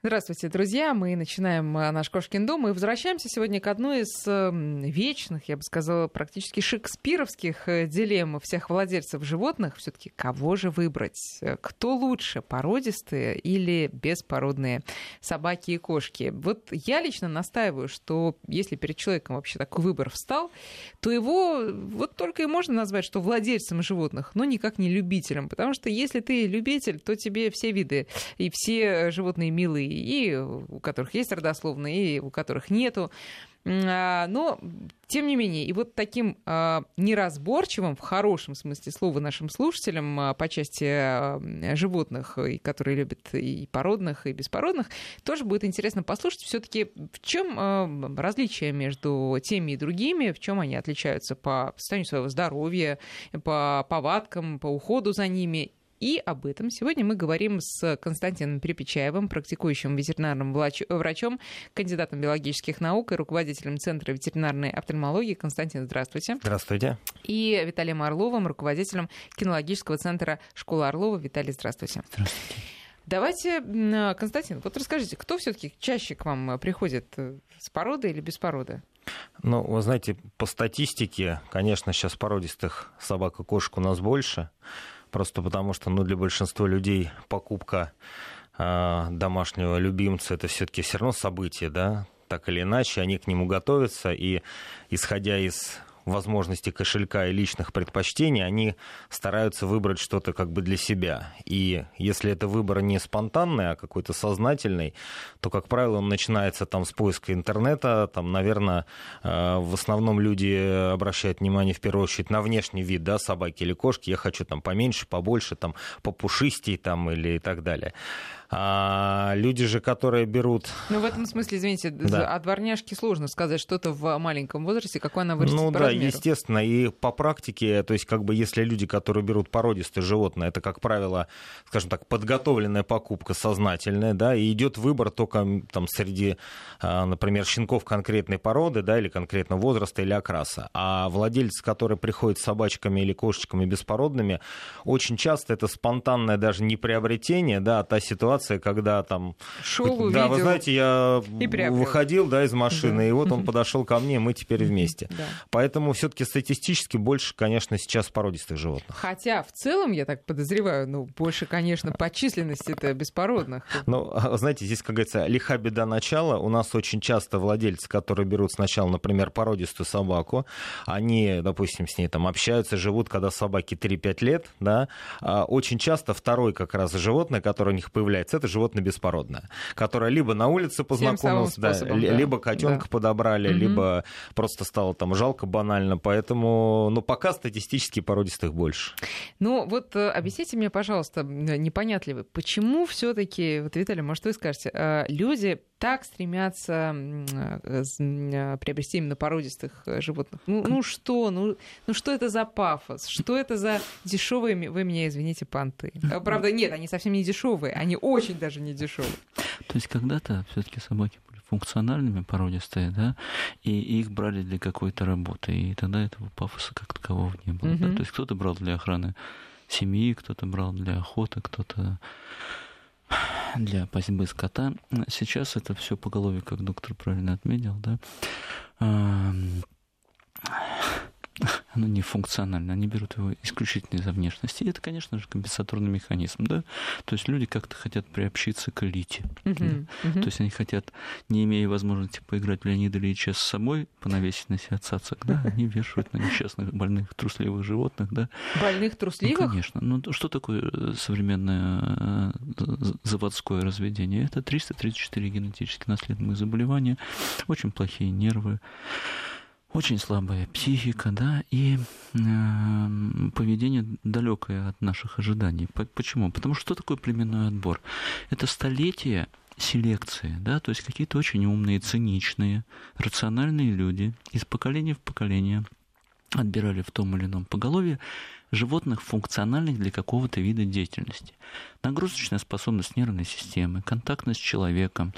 Здравствуйте, друзья. Мы начинаем э, наш Кошкин дом и возвращаемся сегодня к одной из эм, вечных, я бы сказала, практически шекспировских э, дилемм всех владельцев животных. все таки кого же выбрать? Э, кто лучше, породистые или беспородные собаки и кошки? Вот я лично настаиваю, что если перед человеком вообще такой выбор встал, то его вот только и можно назвать, что владельцем животных, но никак не любителем. Потому что если ты любитель, то тебе все виды и все животные милые и у которых есть родословные, и у которых нету. А, но, тем не менее, и вот таким а, неразборчивым, в хорошем смысле слова, нашим слушателям а, по части животных, которые любят и породных, и беспородных, тоже будет интересно послушать все-таки, в чем различие между теми и другими, в чем они отличаются по состоянию своего здоровья, по повадкам, по уходу за ними и об этом сегодня мы говорим с Константином Перепечаевым, практикующим ветеринарным врачом, кандидатом биологических наук и руководителем Центра ветеринарной офтальмологии. Константин, здравствуйте. Здравствуйте. И Виталием Орловым, руководителем кинологического центра школы Орлова. Виталий, здравствуйте. Здравствуйте. Давайте, Константин, вот расскажите, кто все-таки чаще к вам приходит, э, с породы или без породы? Ну, вы знаете, по статистике, конечно, сейчас породистых собак и кошек у нас больше просто потому что ну, для большинства людей покупка э, домашнего любимца это все-таки все равно событие, да, так или иначе, они к нему готовятся, и исходя из возможности кошелька и личных предпочтений, они стараются выбрать что-то как бы для себя. И если это выбор не спонтанный, а какой-то сознательный, то, как правило, он начинается там с поиска интернета. Там, наверное, э, в основном люди обращают внимание в первую очередь на внешний вид, да, собаки или кошки. Я хочу там поменьше, побольше, там, попушистей там или и так далее. А люди же, которые берут... Ну, в этом смысле, извините, да. о дворняжке сложно сказать что-то в маленьком возрасте, какой она вырастет Ну по да, размеру. естественно. И по практике, то есть как бы если люди, которые берут породистые животные, это, как правило, скажем так, подготовленная покупка сознательная, да, и идет выбор только там среди, а, например, щенков конкретной породы, да, или конкретного возраста или окраса. А владельцы, которые приходят с собачками или кошечками беспородными, очень часто это спонтанное даже не приобретение, да, а та ситуация, ситуация, когда там... Шел, да, вы знаете, я выходил да, из машины, да. и вот он подошел ко мне, мы теперь вместе. Да. Поэтому все-таки статистически больше, конечно, сейчас породистых животных. Хотя в целом, я так подозреваю, ну, больше, конечно, по численности это беспородных. Ну, а, знаете, здесь, как говорится, лиха беда начала. У нас очень часто владельцы, которые берут сначала, например, породистую собаку, они, допустим, с ней там общаются, живут, когда собаке 3-5 лет, да, а очень часто второй как раз животное, которое у них появляется, является, это животное беспородное, которое либо на улице познакомилось, да, да, либо котенка да. подобрали, угу. либо просто стало там жалко банально. Поэтому, ну, пока статистически породистых больше. Ну, вот э, объясните мне, пожалуйста, непонятливо, почему все-таки, вот, Виталий, может, вы скажете, э, люди так стремятся э, приобрести именно породистых животных. Ну, ну что, ну, ну что это за пафос? Что это за дешевые, вы меня извините, понты? Правда, нет, они совсем не дешевые, они очень даже не дешевые. То есть когда-то все-таки собаки были функциональными породистые, да, и их брали для какой-то работы, и тогда этого пафоса как такового не было. Mm-hmm. Да? То есть кто-то брал для охраны семьи, кто-то брал для охоты, кто-то для пасьбы скота. Сейчас это все поголовье, как доктор правильно отметил, да, оно не функционально, они берут его исключительно из-за внешности. И это, конечно же, компенсаторный механизм, да. То есть люди как-то хотят приобщиться к элите. Uh-huh, да? uh-huh. То есть они хотят, не имея возможности поиграть в Леонида Ильича с собой, понавесить на себя цацок, да, они вешают на несчастных, больных, трусливых животных, да. Больных, трусливых? Ну, конечно. Ну, что такое э, современное э, заводское разведение? Это 334 генетически наследуемых заболевания, очень плохие нервы, очень слабая психика, да, и э, поведение далекое от наших ожиданий. Почему? Потому что что такое племенной отбор? Это столетия селекции, да, то есть какие-то очень умные, циничные, рациональные люди из поколения в поколение отбирали в том или ином поголовье животных функциональных для какого-то вида деятельности. Нагрузочная способность нервной системы, контактность с человеком,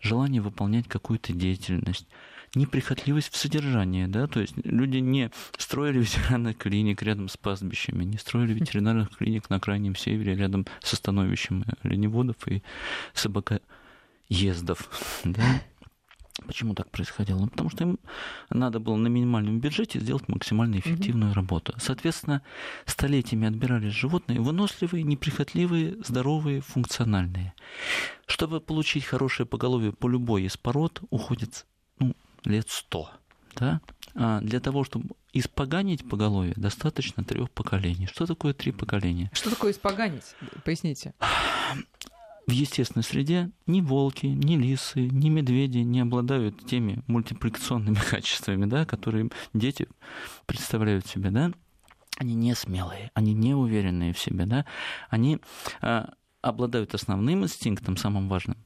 желание выполнять какую-то деятельность – неприхотливость в содержании, да, то есть люди не строили ветеринарных клиник рядом с пастбищами, не строили ветеринарных клиник на крайнем севере рядом с становищем оленеводов и собака переездов, да, Почему так происходило? Ну, потому что им надо было на минимальном бюджете сделать максимально эффективную mm-hmm. работу. Соответственно, столетиями отбирались животные выносливые, неприхотливые, здоровые, функциональные. Чтобы получить хорошее поголовье по любой из пород, уходит ну, лет сто. Да? А для того, чтобы испоганить поголовье, достаточно трех поколений. Что такое три поколения? Что такое испоганить? Поясните в естественной среде ни волки, ни лисы, ни медведи не обладают теми мультипликационными качествами, да, которые дети представляют себе, да, они не смелые, они не уверенные в себе, да, они а, обладают основным инстинктом, самым важным,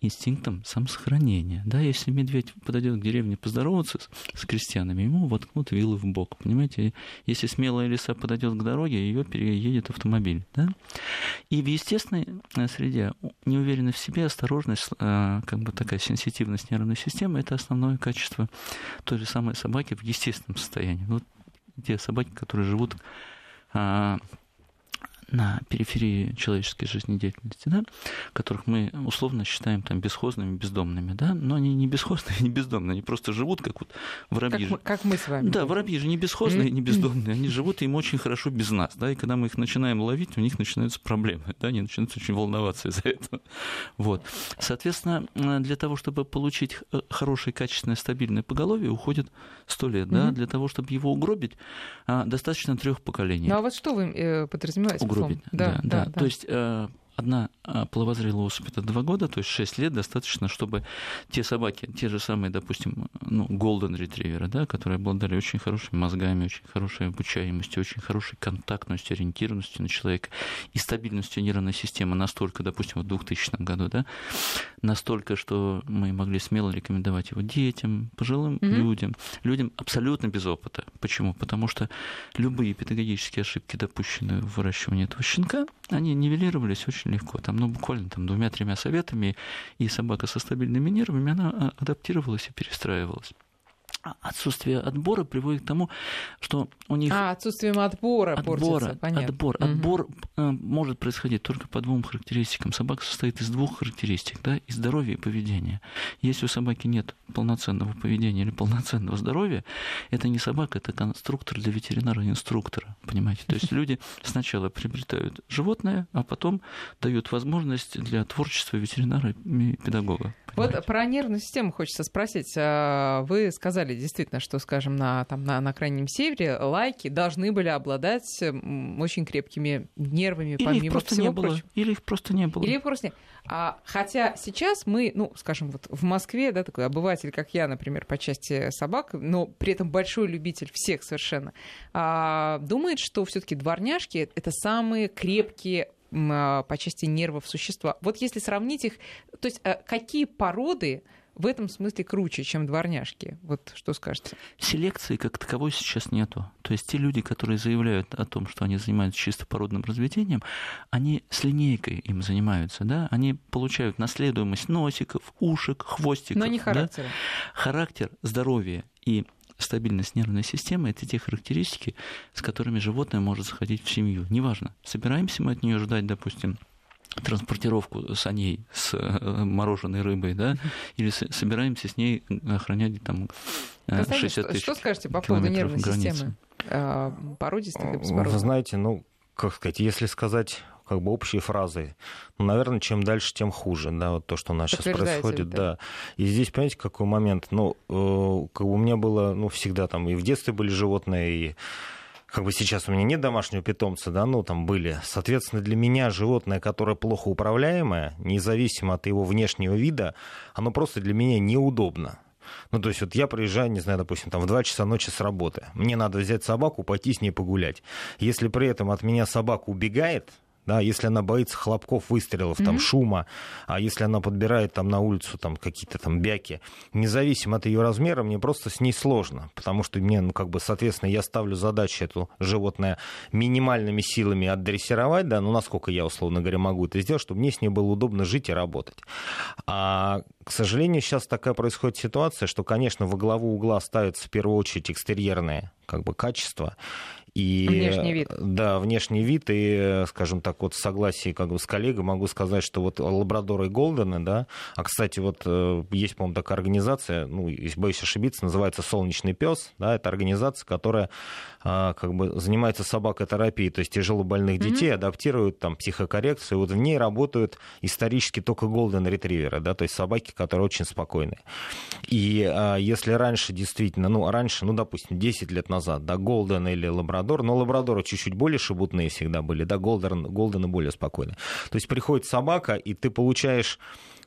инстинктом самосохранения. Да, если медведь подойдет к деревне поздороваться с, с крестьянами, ему воткнут вилы в бок. Понимаете, если смелая лиса подойдет к дороге, ее переедет автомобиль. Да? И в естественной э, среде неуверенность в себе, осторожность, э, как бы такая сенситивность нервной системы это основное качество той же самой собаки в естественном состоянии. Вот те собаки, которые живут а, на периферии человеческой жизнедеятельности, да, которых мы условно считаем там бесхозными, бездомными, да, но они не бесхозные, не бездомные, они просто живут как вот воробьи. Как, мы, как мы с вами. Да, воробьи же не бесхозные, не бездомные, они живут им очень хорошо без нас, да, и когда мы их начинаем ловить, у них начинаются проблемы, да, они начинают очень волноваться из-за этого. Вот. Соответственно, для того, чтобы получить хорошее, качественное, стабильное поголовье, уходит сто лет, да, для того, чтобы его угробить, а, достаточно трех поколений. Ну а вот что вы э, подразумеваете? Угробить, да, да, да. да. То есть э, одна а, половозрелая особь это два года, то есть 6 лет достаточно, чтобы те собаки, те же самые, допустим, ну, golden ретриверы, да, которые обладали очень хорошими мозгами, очень хорошей обучаемостью, очень хорошей контактностью, ориентированностью на человека и стабильностью нервной системы настолько, допустим, в 2000 году, да, настолько, что мы могли смело рекомендовать его детям, пожилым mm-hmm. людям, людям абсолютно без опыта. Почему? Потому что любые педагогические ошибки, допущенные в выращивании этого щенка, они нивелировались очень легко. Там, ну, буквально там двумя-тремя советами, и собака со стабильными нервами, она а, адаптировалась и перестраивалась. А отсутствие отбора приводит к тому, что у них... А, отсутствием отбора, отбора портится, понятно. Отбор. Угу. Отбор э, может происходить только по двум характеристикам. Собака состоит из двух характеристик, да, и здоровья, и поведения. Если у собаки нет полноценного поведения или полноценного здоровья, это не собака, это конструктор для ветеринара-инструктора, понимаете? То есть люди сначала приобретают животное, а потом дают возможность для творчества ветеринара и педагога. Понимаете? Вот про нервную систему хочется спросить. А, вы сказали действительно, что, скажем, на, там, на, на крайнем севере лайки должны были обладать очень крепкими нервами, Или помимо их просто всего не было. прочего. Или их просто не было. Или их просто не а, Хотя сейчас мы, ну, скажем, вот в Москве, да, такой обыватель, как я, например, по части собак, но при этом большой любитель всех совершенно, а, думает, что все таки дворняжки — это самые крепкие а, по части нервов существа. Вот если сравнить их, то есть а, какие породы в этом смысле круче, чем дворняжки. Вот что скажете? Селекции как таковой сейчас нету. То есть те люди, которые заявляют о том, что они занимаются чисто породным разведением, они с линейкой им занимаются, да? Они получают наследуемость носиков, ушек, хвостиков. Но не характера. Да? Характер, здоровье и стабильность нервной системы – это те характеристики, с которыми животное может заходить в семью. Неважно, собираемся мы от нее ждать, допустим, транспортировку саней с э, мороженой рыбой, да, или собираемся с ней охранять там 60 э, тысяч Что скажете по поводу нервной границы. системы? Э, породистых и беспородных? Вы знаете, ну, как сказать, если сказать как бы общие фразы. Ну, наверное, чем дальше, тем хуже, да, вот то, что у нас сейчас происходит, да. да. И здесь, понимаете, какой момент, ну, э, как бы у меня было, ну, всегда там и в детстве были животные, и как бы сейчас у меня нет домашнего питомца, да, ну там были. Соответственно, для меня животное, которое плохо управляемое, независимо от его внешнего вида, оно просто для меня неудобно. Ну, то есть вот я приезжаю, не знаю, допустим, там в 2 часа ночи с работы. Мне надо взять собаку, пойти с ней погулять. Если при этом от меня собака убегает, да, если она боится хлопков, выстрелов, mm-hmm. там, шума, а если она подбирает там на улицу там какие-то там бяки, независимо от ее размера, мне просто с ней сложно, потому что мне, ну, как бы, соответственно, я ставлю задачу эту животное минимальными силами отдрессировать, да, ну, насколько я, условно говоря, могу это сделать, чтобы мне с ней было удобно жить и работать. А, к сожалению, сейчас такая происходит ситуация, что, конечно, во главу угла ставится в первую очередь экстерьерное как бы качество, И, внешний вид. Да, внешний вид. И, скажем так, вот в согласии как бы с коллегой могу сказать, что вот лабрадоры и голдены, да, а, кстати, вот э, есть, по-моему, такая организация, ну, если боюсь ошибиться, называется «Солнечный пес», да, это организация, которая а, как бы занимается собакотерапией, то есть тяжело больных детей mm-hmm. адаптируют там психокоррекцию, вот в ней работают исторически только голден ретриверы, да, то есть собаки, которые очень спокойные. И а, если раньше действительно, ну, раньше, ну, допустим, 10 лет назад, да, голден или лабрадор, но лабрадоры чуть-чуть более шебутные всегда были, да, голден, голдены более спокойные. То есть приходит собака, и ты получаешь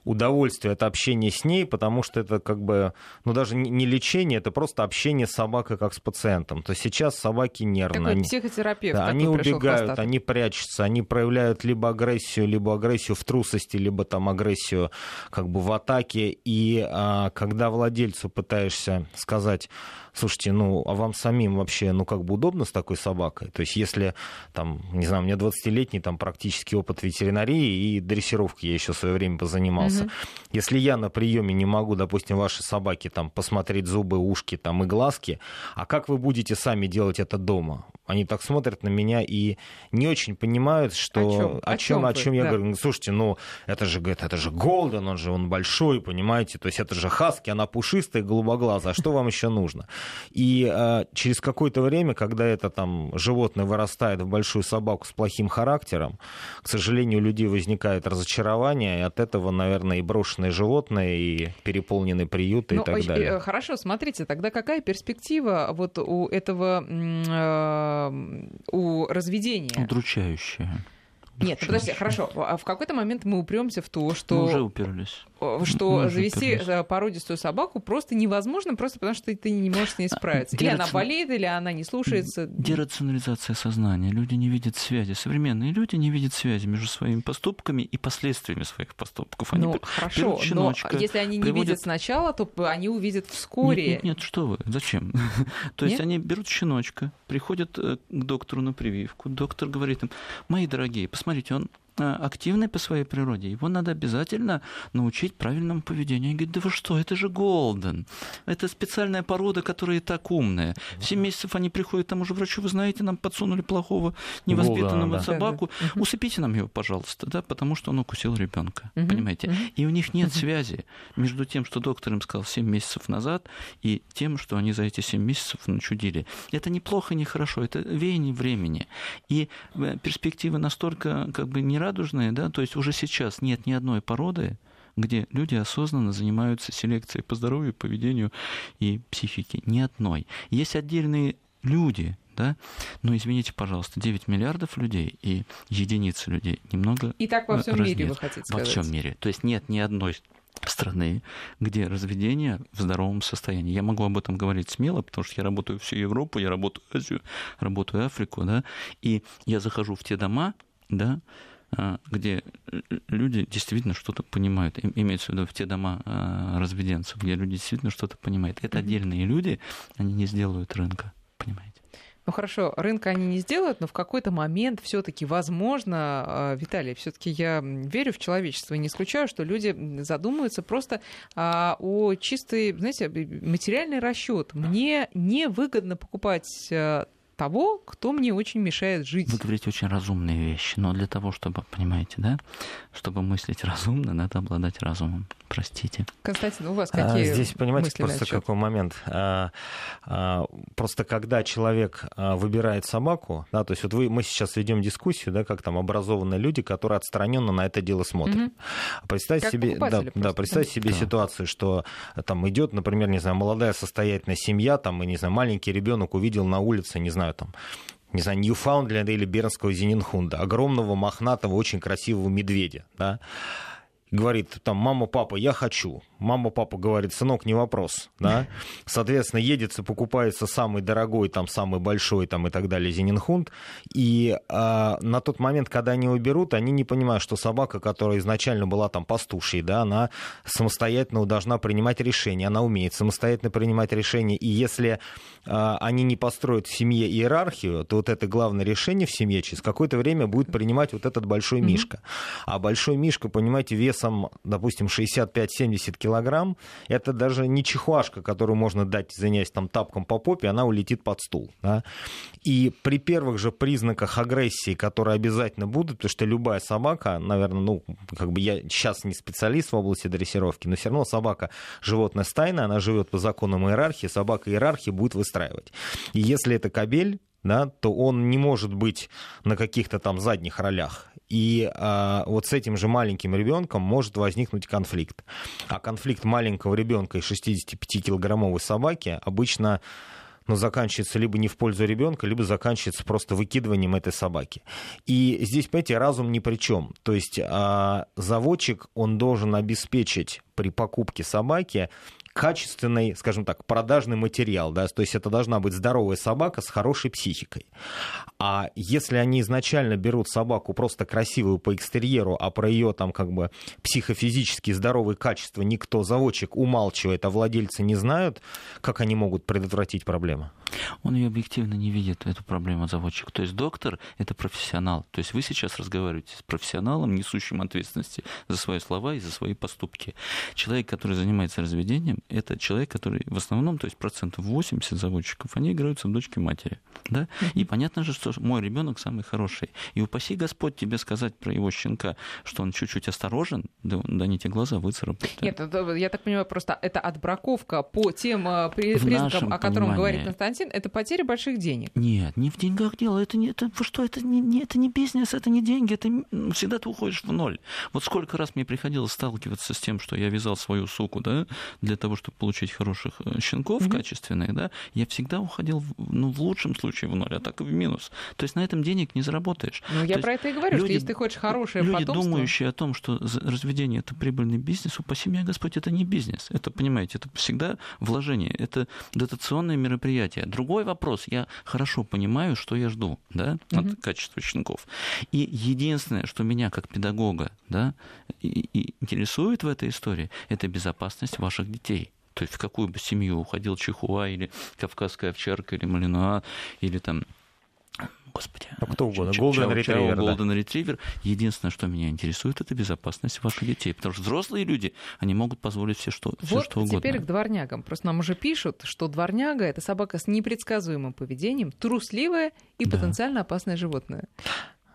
удовольствие от общения с ней, потому что это как бы, ну даже не лечение, это просто общение с собакой как с пациентом. То сейчас собаки нервные. Такой они, психотерапевт. Да, они убегают, они прячутся, они проявляют либо агрессию, либо агрессию в трусости, либо там агрессию как бы в атаке. И а, когда владельцу пытаешься сказать слушайте, ну, а вам самим вообще, ну, как бы удобно с такой собакой? То есть, если, там, не знаю, у меня 20-летний там практически опыт ветеринарии и дрессировки я еще в свое время позанимался. Угу. Если я на приеме не могу, допустим, вашей собаке там посмотреть зубы, ушки там и глазки, а как вы будете сами делать это дома? Они так смотрят на меня и не очень понимают, что о чем, о чем, о чем я да. говорю. «Ну, слушайте, ну это же, говорит, это же Голден, он же он большой, понимаете, то есть это же Хаски, она пушистая, голубоглазая, а что вам еще нужно? И э, через какое-то время, когда это там животное вырастает в большую собаку с плохим характером, к сожалению, у людей возникает разочарование, и от этого, наверное, и брошенные животные, и переполненные приюты ну, и так далее. Э, хорошо, смотрите, тогда какая перспектива вот у этого э, у разведения. Удручающее. Нет, ну подожди, хорошо. А в какой-то момент мы упремся в то, что... Мы уже уперлись. Что мы завести уперлись. Э, породистую собаку просто невозможно, просто потому что ты не можешь с ней справиться. Дераци... Или она болеет, или она не слушается. Дерационализация сознания. Люди не видят связи. Современные люди не видят связи между своими поступками и последствиями своих поступков. Они ну, хорошо, но если они не приводят... видят сначала, то они увидят вскоре. Нет, нет, нет что вы, зачем? то есть они берут щеночка, приходят э, к доктору на прививку, доктор говорит им, мои дорогие, посмотрите, смотрите, он активный по своей природе, его надо обязательно научить правильному поведению. Они говорят, да вы что, это же Голден. Это специальная порода, которая и так умная. В 7 месяцев они приходят к тому же врачу, вы знаете, нам подсунули плохого, невоспитанного Голден, да. собаку. Да, да. Усыпите нам его, пожалуйста, да, потому что он укусил ребенка. Угу. Понимаете? Угу. И у них нет угу. связи между тем, что доктор им сказал 7 месяцев назад, и тем, что они за эти 7 месяцев начудили. Это неплохо, не хорошо, это веяние времени. И э, перспективы настолько как бы не радужные, да, то есть уже сейчас нет ни одной породы, где люди осознанно занимаются селекцией по здоровью, поведению и психике. Ни одной. Есть отдельные люди, да? Но извините, пожалуйста, 9 миллиардов людей и единицы людей немного И так во всем мире, вы хотите сказать? Во всем мире. То есть нет ни одной страны, где разведение в здоровом состоянии. Я могу об этом говорить смело, потому что я работаю всю Европу, я работаю Азию, работаю Африку, да, и я захожу в те дома, да, где люди действительно что-то понимают. Имеется в виду в те дома а, разведенцев, где люди действительно что-то понимают. Это отдельные люди, они не сделают рынка, понимаете? Ну хорошо, рынка они не сделают, но в какой-то момент все-таки возможно, а, Виталий, все-таки я верю в человечество и не исключаю, что люди задумаются просто о чистой, знаете, материальный расчет. Мне невыгодно покупать того, кто мне очень мешает жить. Вы говорите очень разумные вещи, но для того, чтобы, понимаете, да, чтобы мыслить разумно, надо обладать разумом. Простите. Константин, у вас а, какие а, Здесь, понимаете, просто какой момент. А, а, просто когда человек выбирает собаку, да, то есть вот вы, мы сейчас ведем дискуссию, да, как там образованные люди, которые отстраненно на это дело смотрят. Угу. Представьте как себе, да, да, представьте себе да. ситуацию, что там идет, например, не знаю, молодая состоятельная семья, там, и, не знаю, маленький ребенок увидел на улице, не знаю, знаю, там, не знаю, Ньюфаундленда или Бернского Зенинхунда, огромного, мохнатого, очень красивого медведя, да, говорит там, мама, папа, я хочу. Мама, папа говорит, сынок, не вопрос, да. Соответственно, едется, покупается самый дорогой, там, самый большой, там, и так далее, Зенинхунд. И а, на тот момент, когда они его берут, они не понимают, что собака, которая изначально была там пастушей, да, она самостоятельно должна принимать решения, она умеет самостоятельно принимать решения. И если а, они не построят в семье иерархию, то вот это главное решение в семье через какое-то время будет принимать вот этот большой мишка. А большой мишка, понимаете, вес весом, допустим, 65-70 килограмм, это даже не чихуашка, которую можно дать, извиняюсь, там тапком по попе, она улетит под стул. Да? И при первых же признаках агрессии, которые обязательно будут, потому что любая собака, наверное, ну, как бы я сейчас не специалист в области дрессировки, но все равно собака животное стайное, она живет по законам иерархии, собака иерархии будет выстраивать. И если это кабель, да, то он не может быть на каких-то там задних ролях. И а, вот с этим же маленьким ребенком может возникнуть конфликт. А конфликт маленького ребенка и 65-килограммовой собаки обычно но заканчивается либо не в пользу ребенка, либо заканчивается просто выкидыванием этой собаки. И здесь, понимаете, разум ни при чем. То есть а, заводчик, он должен обеспечить при покупке собаки качественный, скажем так, продажный материал, да, то есть это должна быть здоровая собака с хорошей психикой. А если они изначально берут собаку просто красивую по экстерьеру, а про ее там как бы психофизически здоровые качества никто, заводчик умалчивает, а владельцы не знают, как они могут предотвратить проблему? Он ее объективно не видит, эту проблему заводчик. То есть доктор — это профессионал. То есть вы сейчас разговариваете с профессионалом, несущим ответственности за свои слова и за свои поступки. Человек, который занимается разведением, это человек, который в основном, то есть процентов 80 заводчиков, они играются в дочки матери. Да? И понятно же, что мой ребенок самый хороший. И упаси Господь тебе сказать про его щенка, что он чуть-чуть осторожен, да, да не те глаза выцарапают. Нет, это, я так понимаю, просто это отбраковка по тем э, признакам, о котором говорит Константин, это потеря больших денег. Нет, не в деньгах дело. Это не, это, что, это не, не, это не бизнес, это не деньги, это всегда ты уходишь в ноль. Вот сколько раз мне приходилось сталкиваться с тем, что я вязал свою суку, да, для того, чтобы получить хороших э, щенков mm-hmm. качественных, да, я всегда уходил, ну, в лучшем случае в ноль, а так и в минус. То есть на этом денег не заработаешь. Ну, я То про это и говорю, люди, что если ты хочешь хорошее люди, потомство... думающие о том, что разведение это прибыльный бизнес, упаси меня Господь, это не бизнес. Это, понимаете, это всегда вложение, это дотационное мероприятие. Другой вопрос, я хорошо понимаю, что я жду, да, от mm-hmm. качества щенков. И единственное, что меня как педагога, да, и, и интересует в этой истории, это безопасность ваших детей. То есть в какую бы семью уходил Чихуа или Кавказская овчарка или Малинуа или там господи. А кто угодно. Голден ретривер. Голден ретривер. Единственное, что меня интересует, это безопасность ваших детей. Потому что взрослые люди, они могут позволить все, что, все, вот что угодно. теперь к дворнягам. Просто нам уже пишут, что дворняга — это собака с непредсказуемым поведением, трусливая и да. потенциально опасное животное.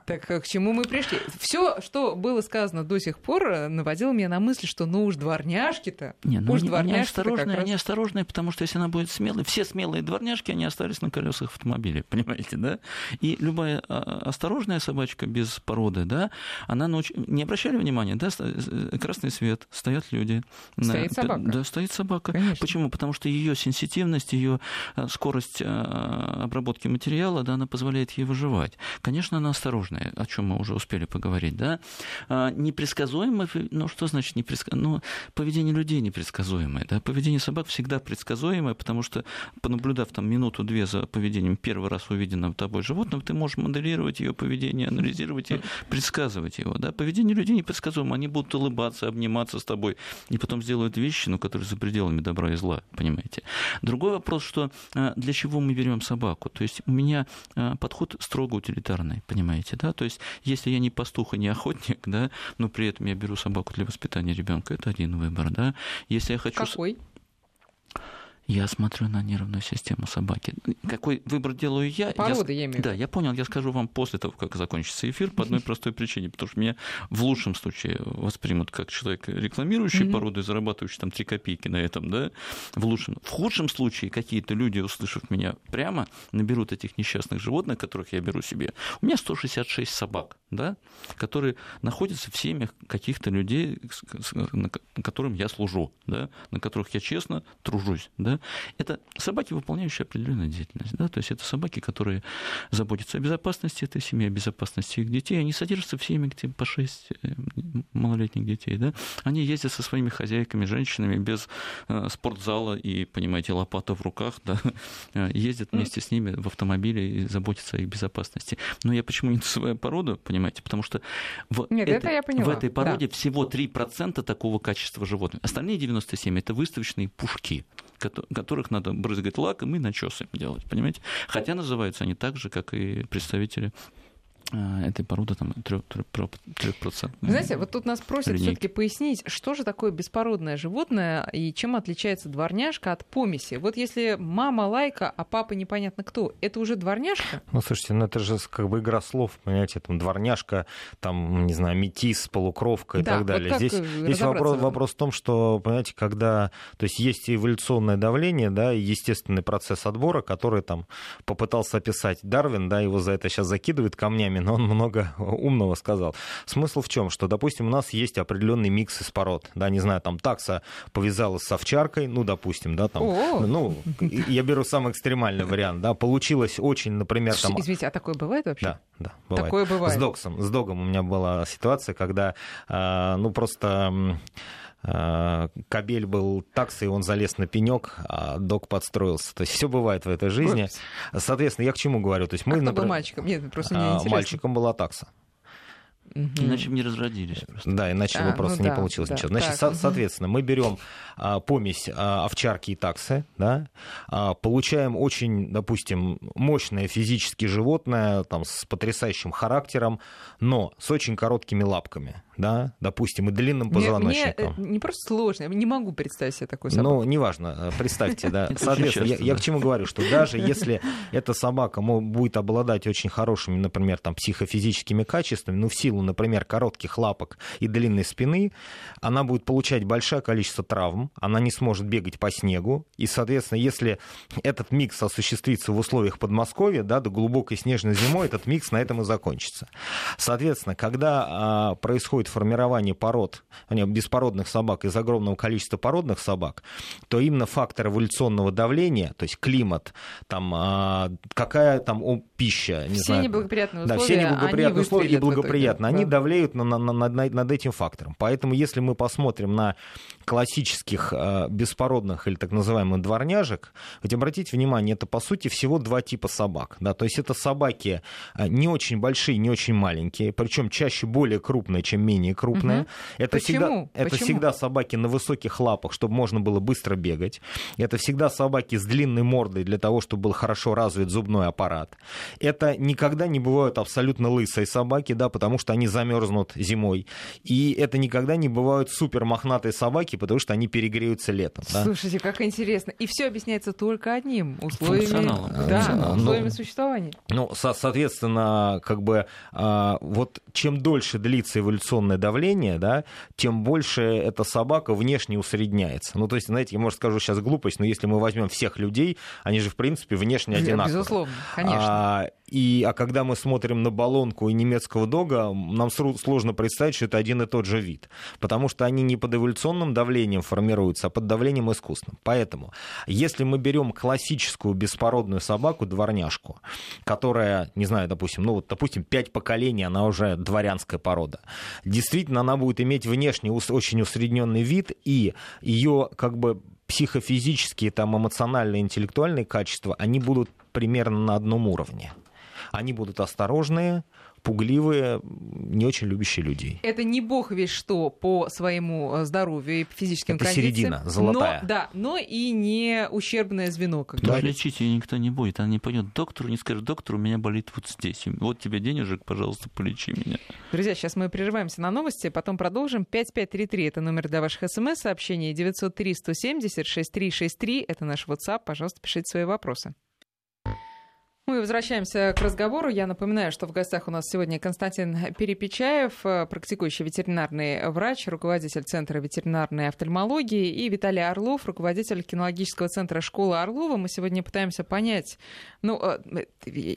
Так к чему мы пришли? Все, что было сказано до сих пор, э, наводило меня на мысль, что ну уж дворняжки-то. Не, ну уж дворняжки они осторожные, раз... они осторожные, потому что если она будет смелой, все смелые дворняжки, они остались на колесах автомобиля, понимаете, да? И любая а, осторожная собачка без породы, да, она науч... не обращали внимания, да, э, красный свет, стоят люди. Стоит на... собака. Да, стоит собака. Конечно. Почему? Потому что ее сенситивность, ее э, скорость обработки материала, да, она позволяет ей выживать. Конечно, она осторожна сложное, о чем мы уже успели поговорить, да, а, непредсказуемое, ну что значит непредсказуемое? Ну, поведение людей непредсказуемое, да, поведение собак всегда предсказуемое, потому что, понаблюдав там минуту-две за поведением первый раз увиденного тобой животного, ты можешь моделировать ее поведение, анализировать и предсказывать его, да, поведение людей непредсказуемо, они будут улыбаться, обниматься с тобой, и потом сделают вещи, ну, которые за пределами добра и зла, понимаете. Другой вопрос, что а, для чего мы берем собаку, то есть у меня а, подход строго утилитарный, понимаете, да, то есть если я не пастух и не охотник, да, но при этом я беру собаку для воспитания ребенка, это один выбор, да. Если я хочу... Какой? Я смотрю на нервную систему собаки. Какой выбор делаю я? Породы, я, я имею Да, я понял, я скажу вам после того, как закончится эфир, по одной простой причине, потому что меня в лучшем случае воспримут как человек, рекламирующий mm-hmm. породу и зарабатывающий там 3 копейки на этом, да, в лучшем. В худшем случае какие-то люди, услышав меня прямо, наберут этих несчастных животных, которых я беру себе. У меня 166 собак, да, которые находятся в семьях каких-то людей, которым я служу, да, на которых я честно тружусь, да, это собаки, выполняющие определенную деятельность. Да? То есть это собаки, которые заботятся о безопасности этой семьи, о безопасности их детей. Они содержатся в семье, где по шесть э, малолетних детей. Да? Они ездят со своими хозяйками, женщинами, без э, спортзала и, понимаете, лопата в руках, да? Э, ездят вместе с ними в автомобиле и заботятся о их безопасности. Но я почему не называю породу, понимаете? Потому что в, Нет, это, это я поняла. в этой породе да. всего 3% такого качества животных. Остальные 97% это выставочные пушки которых надо брызгать лаком и начесы делать, понимаете? Хотя называются они так же, как и представители этой породы там 3%. Вы знаете, вот тут нас просят все-таки пояснить, что же такое беспородное животное и чем отличается дворняжка от помеси. Вот если мама лайка, а папа непонятно кто, это уже дворняжка? Ну, слушайте, ну это же как бы игра слов, понимаете, там дворняжка, там, не знаю, метис, полукровка и да, так далее. Вот здесь здесь вопрос, вопрос в том, что, понимаете, когда, то есть есть эволюционное давление, да, и естественный процесс отбора, который там попытался описать Дарвин, да, его за это сейчас закидывают камнями, но он много умного сказал. Смысл в чем? Что, допустим, у нас есть определенный микс из пород. Да, не знаю, там такса повязалась с овчаркой, ну, допустим, да, там, О! ну, я беру самый экстремальный вариант, да, получилось очень, например, там... Извините, а такое бывает вообще? Да, да, бывает. Такое бывает. С Доксом, с Догом у меня была ситуация, когда, а, ну, просто кабель был таксой, он залез на пенек, а док подстроился. То есть все бывает в этой жизни. Соответственно, я к чему говорю? То есть мы, а кто например, был мальчиком? Нет, просто не а, интересно. Мальчиком была такса. Угу. Иначе бы не разродились. Просто. Да, иначе а, бы просто ну не да, получилось да, ничего. Значит, так, со- угу. соответственно, мы берем а, помесь а, овчарки и таксы, да, а, получаем очень, допустим, мощное физически животное, там, с потрясающим характером, но с очень короткими лапками да, допустим, и длинным позвоночником. Мне, мне не просто сложно, я не могу представить себе такую собаку. Ну, неважно, э, представьте, да. Соответственно, я, я к чему говорю, что даже если эта собака будет обладать очень хорошими, например, там, психофизическими качествами, ну, в силу, например, коротких лапок и длинной спины, она будет получать большое количество травм, она не сможет бегать по снегу, и, соответственно, если этот микс осуществится в условиях Подмосковья, да, до глубокой снежной зимой, этот микс на этом и закончится. Соответственно, когда а, происходит происходит формирование пород, беспородных собак из огромного количества породных собак, то именно фактор эволюционного давления, то есть климат, там, а, какая там о, пища, не все знаю, неблагоприятные условия, да, все неблагоприятные условия и благоприятно, итоге, они да. давлеют на, на, на, над этим фактором. Поэтому если мы посмотрим на классических э, беспородных или так называемых дворняжек, ведь обратите внимание, это по сути всего два типа собак. Да? То есть это собаки э, не очень большие, не очень маленькие, причем чаще более крупные, чем менее крупные. Угу. Это, Почему? Всегда, это Почему? всегда собаки на высоких лапах, чтобы можно было быстро бегать. Это всегда собаки с длинной мордой для того, чтобы был хорошо развит зубной аппарат. Это никогда не бывают абсолютно лысые собаки, да, потому что они замерзнут зимой. И это никогда не бывают супер мохнатые собаки, потому что они перегреются летом. Да? Слушайте, как интересно. И все объясняется только одним условиями, да, условиями ну, существования. Ну, со- соответственно, как бы а, вот чем дольше длится эволюционное давление, да, тем больше эта собака внешне усредняется. Ну, то есть, знаете, я, может, скажу сейчас глупость, но если мы возьмем всех людей, они же, в принципе, внешне одинаковые. Безусловно, конечно. А, и, а когда мы смотрим на баллонку и немецкого дога, нам сложно представить, что это один и тот же вид. Потому что они не под эволюционным давлением формируются, а под давлением искусственным. Поэтому, если мы берем классическую беспородную собаку, дворняжку, которая, не знаю, допустим, ну вот, допустим, пять поколений, она уже дворянская порода, действительно, она будет иметь внешне очень усредненный вид, и ее как бы психофизические, там, эмоциональные, интеллектуальные качества, они будут примерно на одном уровне они будут осторожные, пугливые, не очень любящие людей. Это не бог весь что по своему э, здоровью и физическим Это кондициям. середина, золотая. Но, да, но и не ущербное звено. Как да, лечить ее никто не будет. Она не пойдет к доктору, не скажет, доктор, у меня болит вот здесь. Вот тебе денежек, пожалуйста, полечи меня. Друзья, сейчас мы прерываемся на новости, потом продолжим. 5533 это номер для ваших смс-сообщений. 903 170 6363 это наш WhatsApp. Пожалуйста, пишите свои вопросы. Мы возвращаемся к разговору. Я напоминаю, что в гостях у нас сегодня Константин Перепечаев, э, практикующий ветеринарный врач, руководитель Центра ветеринарной офтальмологии, и Виталий Орлов, руководитель кинологического центра школы Орлова. Мы сегодня пытаемся понять, ну, э,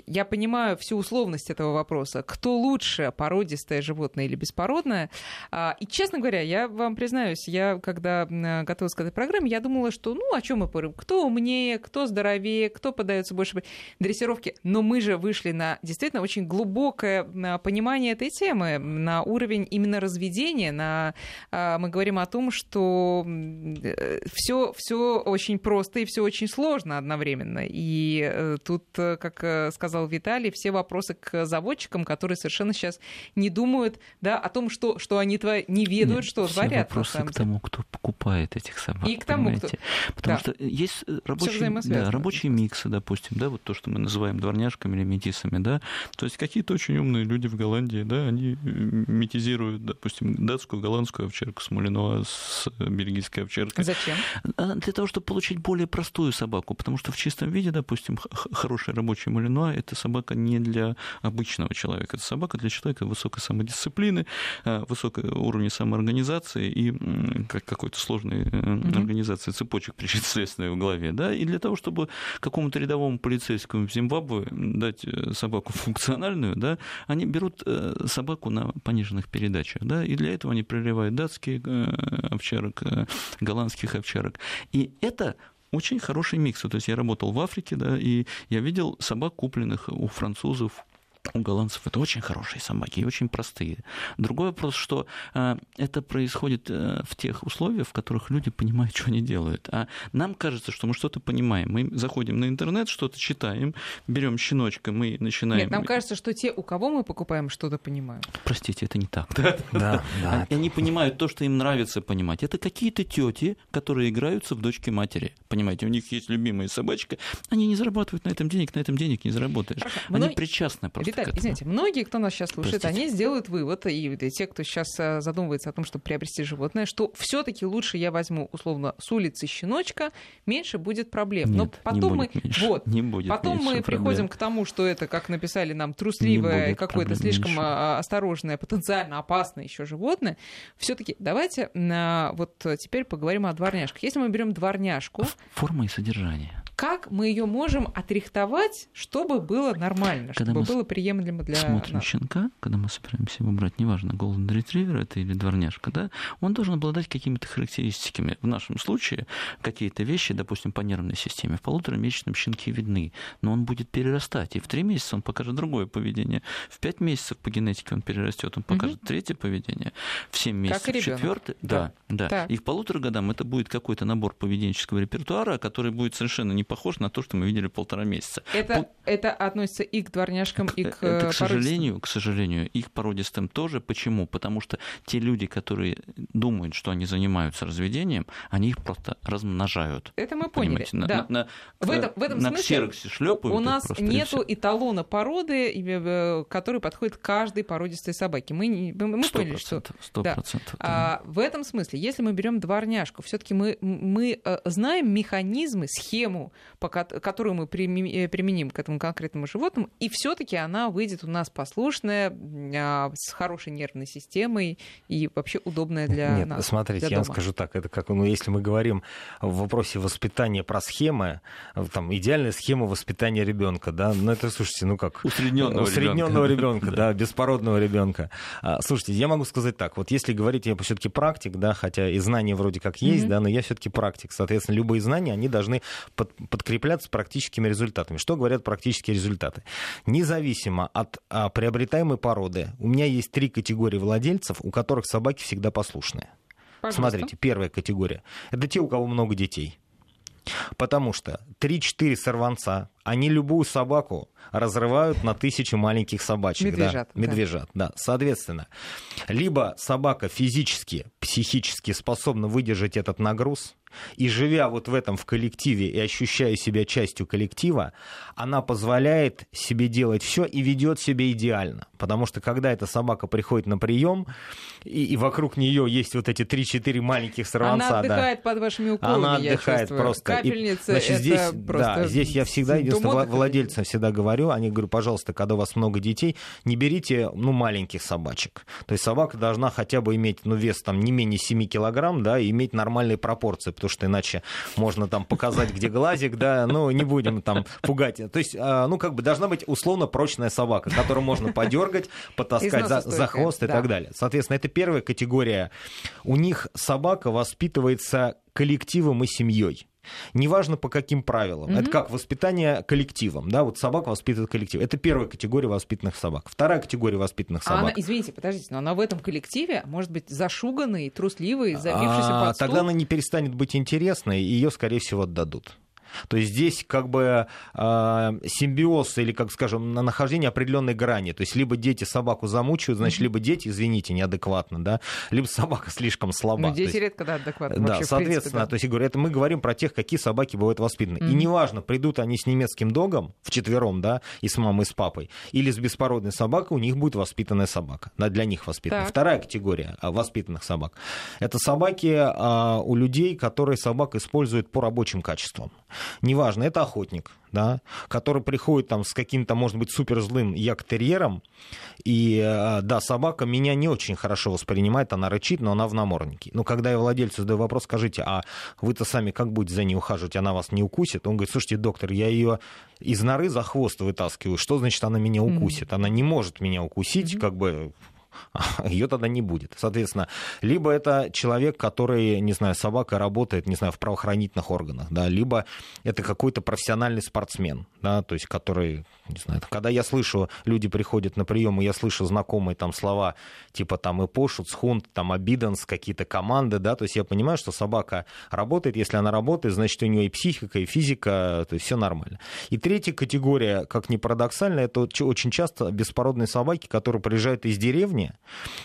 я понимаю всю условность этого вопроса. Кто лучше, породистое животное или беспородное? А, и, честно говоря, я вам признаюсь, я, когда готовилась к этой программе, я думала, что, ну, о чем мы поговорим? Кто умнее, кто здоровее, кто подается больше дрессировки формулировки, но мы же вышли на действительно очень глубокое понимание этой темы, на уровень именно разведения, на, а, мы говорим о том, что все, все очень просто и все очень сложно одновременно. И э, тут, э, как э, сказал Виталий, все вопросы к заводчикам, которые совершенно сейчас не думают да, о том, что, что они творят, не ведают, Нет, что все творят. Вопросы к тому, кто покупает этих собак. И к тому, понимаете? кто... Потому да. что есть рабочие, да, рабочие миксы, допустим, да, вот то, что мы называем называем дворняжками или метисами, да, то есть какие-то очень умные люди в Голландии, да, они метизируют, допустим, датскую, голландскую овчарку с Малинуа, с бельгийской овчаркой. Зачем? А, для того, чтобы получить более простую собаку, потому что в чистом виде, допустим, хороший рабочий Малинуа – это собака не для обычного человека, это собака для человека высокой самодисциплины, а, высокого уровня самоорганизации и какой-то сложной mm-hmm. организации цепочек причинно-следственной в голове, да, и для того, чтобы какому-то рядовому полицейскому в Зимбабве дать э, собаку функциональную, да, они берут э, собаку на пониженных передачах, да, и для этого они проливают датские э, овчарок, голландских овчарок. И это очень хороший микс. То есть я работал в Африке, да, и я видел собак, купленных у французов, у голландцев это очень хорошие собаки и очень простые. Другой вопрос, что э, это происходит э, в тех условиях, в которых люди понимают, что они делают. А нам кажется, что мы что-то понимаем. Мы заходим на интернет, что-то читаем, берем щеночка, мы начинаем... Нет, нам кажется, что те, у кого мы покупаем, что-то понимают. Простите, это не так. Да, да. Они понимают то, что им нравится понимать. Это какие-то тети, которые играются в дочке матери. Понимаете, у них есть любимая собачка, они не зарабатывают на этом денег, на этом денег не заработаешь. Они причастны просто. Виталий, извините, многие, кто нас сейчас слушает, Простите. они сделают вывод, и, те, кто сейчас э, задумывается о том, чтобы приобрести животное, что все-таки лучше я возьму, условно, с улицы щеночка, меньше будет проблем. Нет, Но потом мы, меньше, вот, не будет потом мы проблем. приходим к тому, что это, как написали нам, трусливое, какое-то слишком меньше. А, осторожное, потенциально опасное еще животное. Все-таки давайте а, вот теперь поговорим о дворняжках. Если мы берем дворняжку, форма и содержание как мы ее можем отрихтовать, чтобы было нормально, когда чтобы было приемлемо для смотрим нас? щенка, когда мы собираемся выбрать, неважно, голден ретривер это или дворняжка, да, он должен обладать какими-то характеристиками. В нашем случае какие-то вещи, допустим, по нервной системе в полуторамесячном щенке видны, но он будет перерастать, и в три месяца он покажет другое поведение, в пять месяцев по генетике он перерастет, он покажет угу. третье поведение, в семь месяцев четвертое, да, да, да. и в полутора годам это будет какой-то набор поведенческого репертуара, который будет совершенно не похож на то, что мы видели полтора месяца. Это, По... это относится и к дворняжкам, и к это, к сожалению, к сожалению, их породистым тоже. Почему? Потому что те люди, которые думают, что они занимаются разведением, они их просто размножают. Это мы поняли. На, да. на, на, в этом, в этом на смысле шлепают. У нас нету эталона породы, э, который подходит каждой породистой собаке. Мы, мы 100%, поняли, что... 100%, да. А, в этом смысле, если мы берем дворняжку, все-таки мы, мы э, знаем механизмы, схему которую мы э, применим к этому конкретному животному, и все-таки она выйдет у нас послушная, а, с хорошей нервной системой и вообще удобная для Нет, нас. Смотрите, для я дома. скажу так, это как, ну, если мы говорим в вопросе воспитания про схемы, там идеальная схема воспитания ребенка, да, ну это, слушайте, ну как усредненного, усредненного ребенка, да, беспородного ребенка. А, слушайте, я могу сказать так, вот если говорить, я все-таки практик, да, хотя и знания вроде как есть, да, но я все-таки практик, соответственно, любые знания, они должны под, подкрепляться практическими результатами. Что говорят практические результаты? Независимо от а, приобретаемой породы, у меня есть три категории владельцев, у которых собаки всегда послушные. Пожалуйста. Смотрите, первая категория. Это те, у кого много детей. Потому что 3-4 сорванца, они любую собаку разрывают на тысячи маленьких собачек. Медвежат. Да, медвежат, да. да. Соответственно, либо собака физически, психически способна выдержать этот нагруз, и живя вот в этом в коллективе и ощущая себя частью коллектива, она позволяет себе делать все и ведет себя идеально. Потому что когда эта собака приходит на прием, и, и вокруг нее есть вот эти 3-4 маленьких сорванца. Она отдыхает да, под вашими уколами, Она отдыхает просто. Капельница и, значит, это здесь, просто да, здесь я всегда, единственное, владельцам всегда говорю, они говорю, пожалуйста, когда у вас много детей, не берите, ну, маленьких собачек. То есть собака должна хотя бы иметь, ну, вес там не менее 7 килограмм, да, и иметь нормальные пропорции, потому что иначе можно там показать, где глазик, да, ну, не будем там пугать. То есть, а, ну, как бы должна быть условно прочная собака, которую можно подергать, потаскать за, за хвост и да. так далее. Соответственно, это первая категория. У них собака воспитывается коллективом и семьей. Неважно по каким правилам. Mm-hmm. Это как воспитание коллективом. Да? Вот собака воспитывает коллектив. Это первая категория воспитанных собак. Вторая категория воспитанных собак. А она, извините, подождите, но она в этом коллективе может быть зашуганной, трусливой, забившейся а, под стул? Тогда она не перестанет быть интересной, и ее, скорее всего, отдадут. То есть здесь как бы э, симбиоз или, как скажем, на нахождение определенной грани. То есть либо дети собаку замучают, значит, либо дети, извините, неадекватно, да, либо собака слишком слаба. Ну, дети есть, редко, да, адекватно. Да, вообще, соответственно, принципе, да. то есть, я говорю, это мы говорим про тех, какие собаки бывают воспитаны. Mm-hmm. И неважно, придут они с немецким догом вчетвером, да, и с мамой, и с папой, или с беспородной собакой, у них будет воспитанная собака. Да, для них воспитанная. Так. Вторая категория а, воспитанных собак. Это собаки а, у людей, которые собак используют по рабочим качествам. Неважно, это охотник, да, который приходит там с каким-то, может быть, супер злым яктерьером, и, а, да, собака меня не очень хорошо воспринимает, она рычит, но она в наморднике. Но когда я владельцу задаю вопрос, скажите, а вы-то сами как будете за ней ухаживать, она вас не укусит? Он говорит, слушайте, доктор, я ее из норы за хвост вытаскиваю, что значит она меня укусит? Она не может меня укусить, как бы ее тогда не будет. Соответственно, либо это человек, который, не знаю, собака работает, не знаю, в правоохранительных органах, да, либо это какой-то профессиональный спортсмен, да, то есть который, не знаю, когда я слышу, люди приходят на прием, и я слышу знакомые там слова, типа там и Пошут, Схунд, там Абиданс, какие-то команды, да, то есть я понимаю, что собака работает, если она работает, значит, у нее и психика, и физика, то есть все нормально. И третья категория, как ни парадоксально, это очень часто беспородные собаки, которые приезжают из деревни,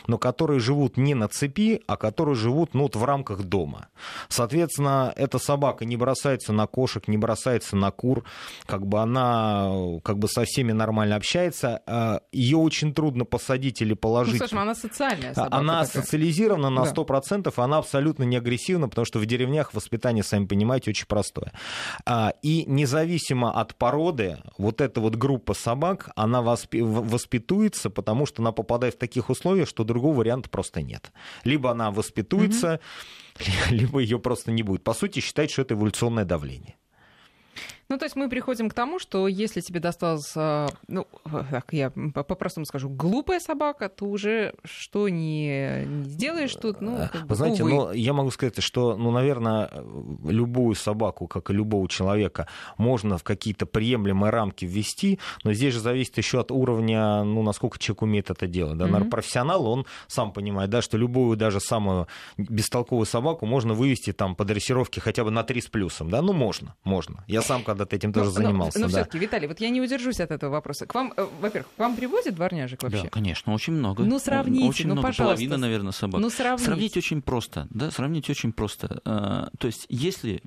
но которые живут не на цепи, а которые живут ну, вот в рамках дома. Соответственно, эта собака не бросается на кошек, не бросается на кур, как бы она как бы со всеми нормально общается. А, Ее очень трудно посадить или положить. Ну, слушай, она социальная собака. Она такая. социализирована на 100%, да. она абсолютно не агрессивна, потому что в деревнях воспитание, сами понимаете, очень простое. А, и независимо от породы, вот эта вот группа собак, она воспитуется, потому что она попадает в таких условиях, что другого варианта просто нет. Либо она воспитуется, mm-hmm. либо ее просто не будет. По сути, считать, что это эволюционное давление. Ну, то есть мы приходим к тому, что если тебе досталась, а, ну, так я по-простому скажу, глупая собака, то уже что не, не сделаешь тут, ну, как Вы знаете, увы. ну, я могу сказать, что, ну, наверное, любую собаку, как и любого человека, можно в какие-то приемлемые рамки ввести, но здесь же зависит еще от уровня, ну, насколько человек умеет это делать. Да? Mm-hmm. профессионал, он сам понимает, да, что любую, даже самую бестолковую собаку можно вывести там по дрессировке хотя бы на 3 с плюсом, да, ну, можно, можно. Я сам когда когда-то этим тоже но, занимался. Но, но да. все-таки, Виталий, вот я не удержусь от этого вопроса. К вам, э, во-первых, к вам привозят дворняжек вообще? Да, конечно, очень много. Ну, сравните, очень ну, много. пожалуйста. Половина, наверное, собак. Ну, сравните. Сравнить очень просто, да, сравнить очень просто. А, то есть, если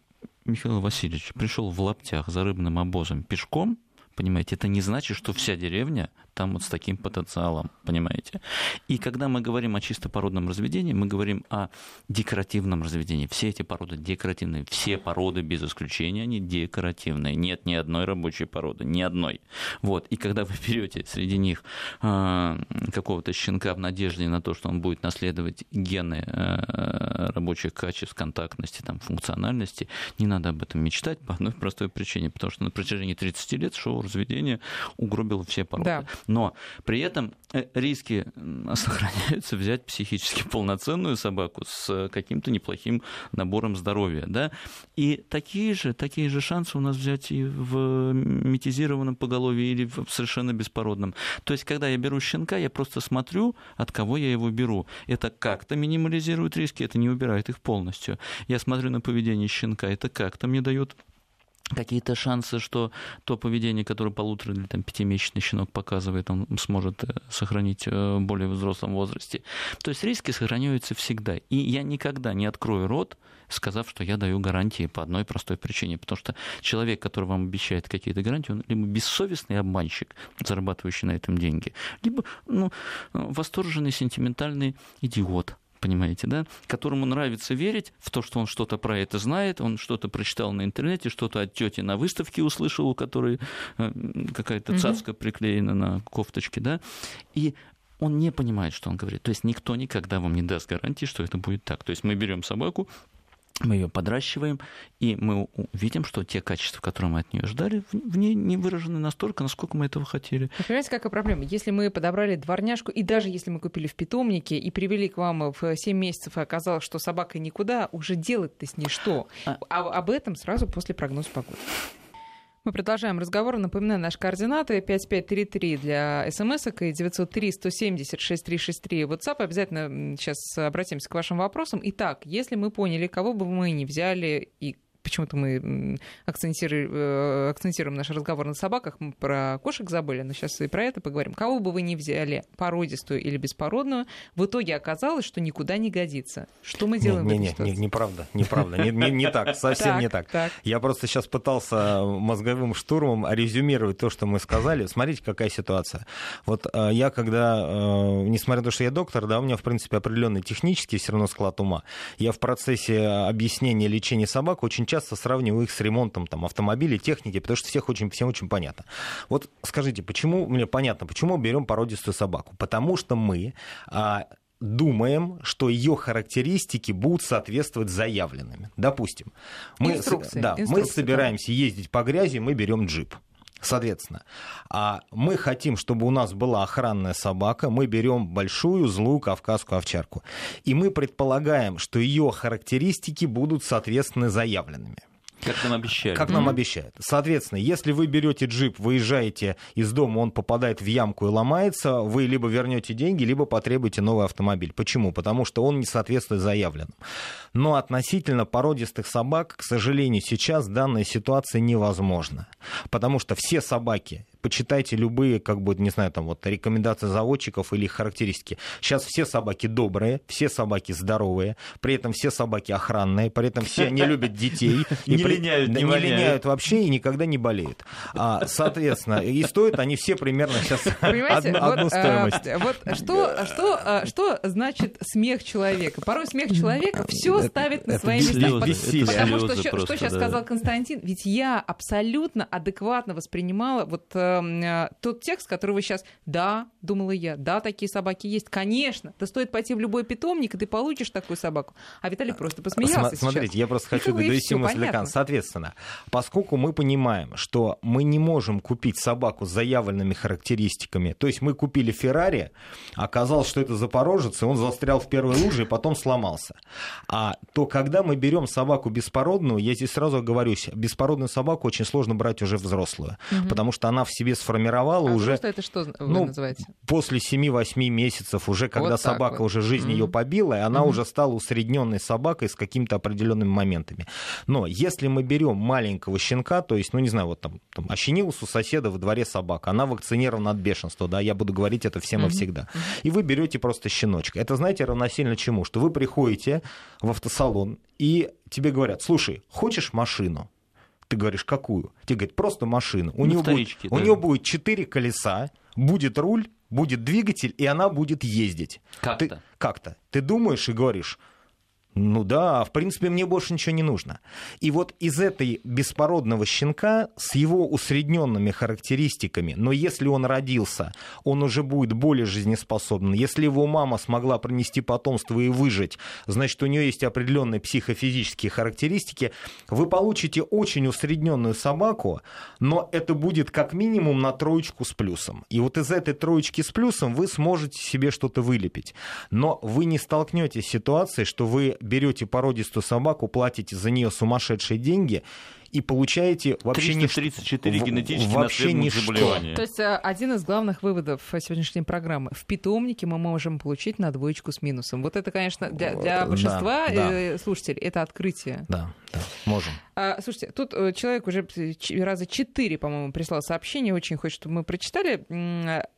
Михаил Васильевич пришел в лаптях за рыбным обозом пешком, понимаете, это не значит, что вся деревня там вот с таким потенциалом, понимаете. И когда мы говорим о чисто породном разведении, мы говорим о декоративном разведении. Все эти породы декоративные, все породы без исключения, они декоративные. Нет ни одной рабочей породы, ни одной. Вот. И когда вы берете среди них э, какого-то щенка в надежде на то, что он будет наследовать гены э, рабочих качеств, контактности, там, функциональности, не надо об этом мечтать по одной простой причине, потому что на протяжении 30 лет шоу-разведение угробило все породы. Да. Но при этом э, риски сохраняются взять психически полноценную собаку с каким-то неплохим набором здоровья. Да? И такие же, такие же шансы у нас взять и в метизированном поголовье или в совершенно беспородном. То есть, когда я беру щенка, я просто смотрю, от кого я его беру. Это как-то минимализирует риски, это не убирает их полностью. Я смотрю на поведение щенка, это как-то мне дает какие-то шансы, что то поведение, которое полутора или там, пятимесячный щенок показывает, он сможет э, сохранить э, более взрослом возрасте. То есть риски сохраняются всегда. И я никогда не открою рот, сказав, что я даю гарантии по одной простой причине. Потому что человек, который вам обещает какие-то гарантии, он либо бессовестный обманщик, зарабатывающий на этом деньги, либо ну, восторженный сентиментальный идиот, понимаете, да, которому нравится верить в то, что он что-то про это знает, он что-то прочитал на интернете, что-то от тети на выставке услышал, у которой э, какая-то цацка приклеена на кофточке, да, и он не понимает, что он говорит. То есть никто никогда вам не даст гарантии, что это будет так. То есть мы берем собаку, мы ее подращиваем, и мы видим, что те качества, которые мы от нее ждали, в ней не выражены настолько, насколько мы этого хотели. Вы понимаете, какая проблема? Если мы подобрали дворняжку, и даже если мы купили в питомнике и привели к вам в 7 месяцев, и оказалось, что собака никуда, уже делать-то с ней что? А, а об этом сразу после прогноза погоды. Мы продолжаем разговор. Напоминаю, наши координаты 5533 для смс и 903 170 6363 WhatsApp. Обязательно сейчас обратимся к вашим вопросам. Итак, если мы поняли, кого бы мы ни взяли и почему-то мы акцентируем, э, акцентируем наш разговор на собаках, мы про кошек забыли, но сейчас и про это поговорим. Кого бы вы ни взяли, породистую или беспородную, в итоге оказалось, что никуда не годится. Что мы делаем не, в не, этой не, неправда, неправда, не, не, не так, совсем не так. Я просто сейчас пытался мозговым штурмом резюмировать то, что мы сказали. Смотрите, какая ситуация. Вот э, я когда, э, несмотря на то, что я доктор, да, у меня, в принципе, определенный технический все равно склад ума. Я в процессе объяснения лечения собак очень часто сравниваю их с ремонтом там, автомобилей, техники, потому что всех очень, всем очень понятно. Вот скажите, почему, мне понятно, почему берем породистую собаку? Потому что мы а, думаем, что ее характеристики будут соответствовать заявленными. Допустим, мы, инструкции, да, инструкции, мы собираемся ездить по грязи, мы берем джип. Соответственно, а мы хотим, чтобы у нас была охранная собака, мы берем большую злую кавказскую овчарку. И мы предполагаем, что ее характеристики будут соответственно заявленными. Как нам обещали. Как нам обещают. Соответственно, если вы берете джип, выезжаете из дома, он попадает в ямку и ломается, вы либо вернете деньги, либо потребуете новый автомобиль. Почему? Потому что он не соответствует заявленному. Но относительно породистых собак, к сожалению, сейчас данная ситуация невозможна. Потому что все собаки почитайте любые, как бы, не знаю, там вот рекомендации заводчиков или их характеристики. Сейчас все собаки добрые, все собаки здоровые, при этом все собаки охранные, при этом все не любят детей. Не линяют, не Не линяют вообще и никогда не болеют. А, Соответственно, и стоят они все примерно сейчас одну стоимость. Вот что что что значит смех человека? Порой смех человека все ставит на свои места. Потому что что сейчас сказал Константин, ведь я абсолютно адекватно воспринимала вот э, тот текст, который вы сейчас, да, думала я, да, такие собаки есть, конечно, да стоит пойти в любой питомник, и ты получишь такую собаку. А Виталий просто посмеялся Смотрите, сейчас. я просто хочу довести мысль до конца. Соответственно, поскольку мы понимаем, что мы не можем купить собаку с заявленными характеристиками, то есть мы купили Феррари, оказалось, что это запорожец, и он застрял в первой луже и потом сломался. А то, когда мы берем собаку беспородную, я здесь сразу оговорюсь, беспородную собаку очень сложно брать уже взрослую, угу. потому что она в себе сформировала а уже... это что вы ну, называете? После 7-8 месяцев уже, когда вот собака вот. уже жизнь mm-hmm. ее побила, и она mm-hmm. уже стала усредненной собакой с какими-то определенными моментами. Но если мы берем маленького щенка, то есть, ну не знаю, вот там, там ощенилась у соседа во дворе собака, она вакцинирована от бешенства, да, я буду говорить это всем mm-hmm. и всегда. И вы берете просто щеночка. Это, знаете, равносильно чему? Что вы приходите в автосалон, и тебе говорят, слушай, хочешь машину? Ты говоришь, какую? Тебе говорят, просто машину. У, него будет, да. у нее будет четыре колеса, будет руль, будет двигатель, и она будет ездить. Как-то. Ты, как-то. Ты думаешь и говоришь, ну да, в принципе, мне больше ничего не нужно. И вот из этой беспородного щенка с его усредненными характеристиками, но если он родился, он уже будет более жизнеспособным. Если его мама смогла принести потомство и выжить, значит, у нее есть определенные психофизические характеристики, вы получите очень усредненную собаку, но это будет как минимум на троечку с плюсом. И вот из этой троечки с плюсом вы сможете себе что-то вылепить. Но вы не столкнетесь с ситуацией, что вы берете породистую собаку, платите за нее сумасшедшие деньги, и получаете вообще не 34 генетически вообще не заболевания. То есть э, один из главных выводов сегодняшней программы. В питомнике мы можем получить на двоечку с минусом. Вот это, конечно, для, для большинства да, да. Э, слушателей это открытие. Да, да, можем. А, слушайте, тут э, человек уже раза четыре, по-моему, прислал сообщение, очень хочет, чтобы мы прочитали.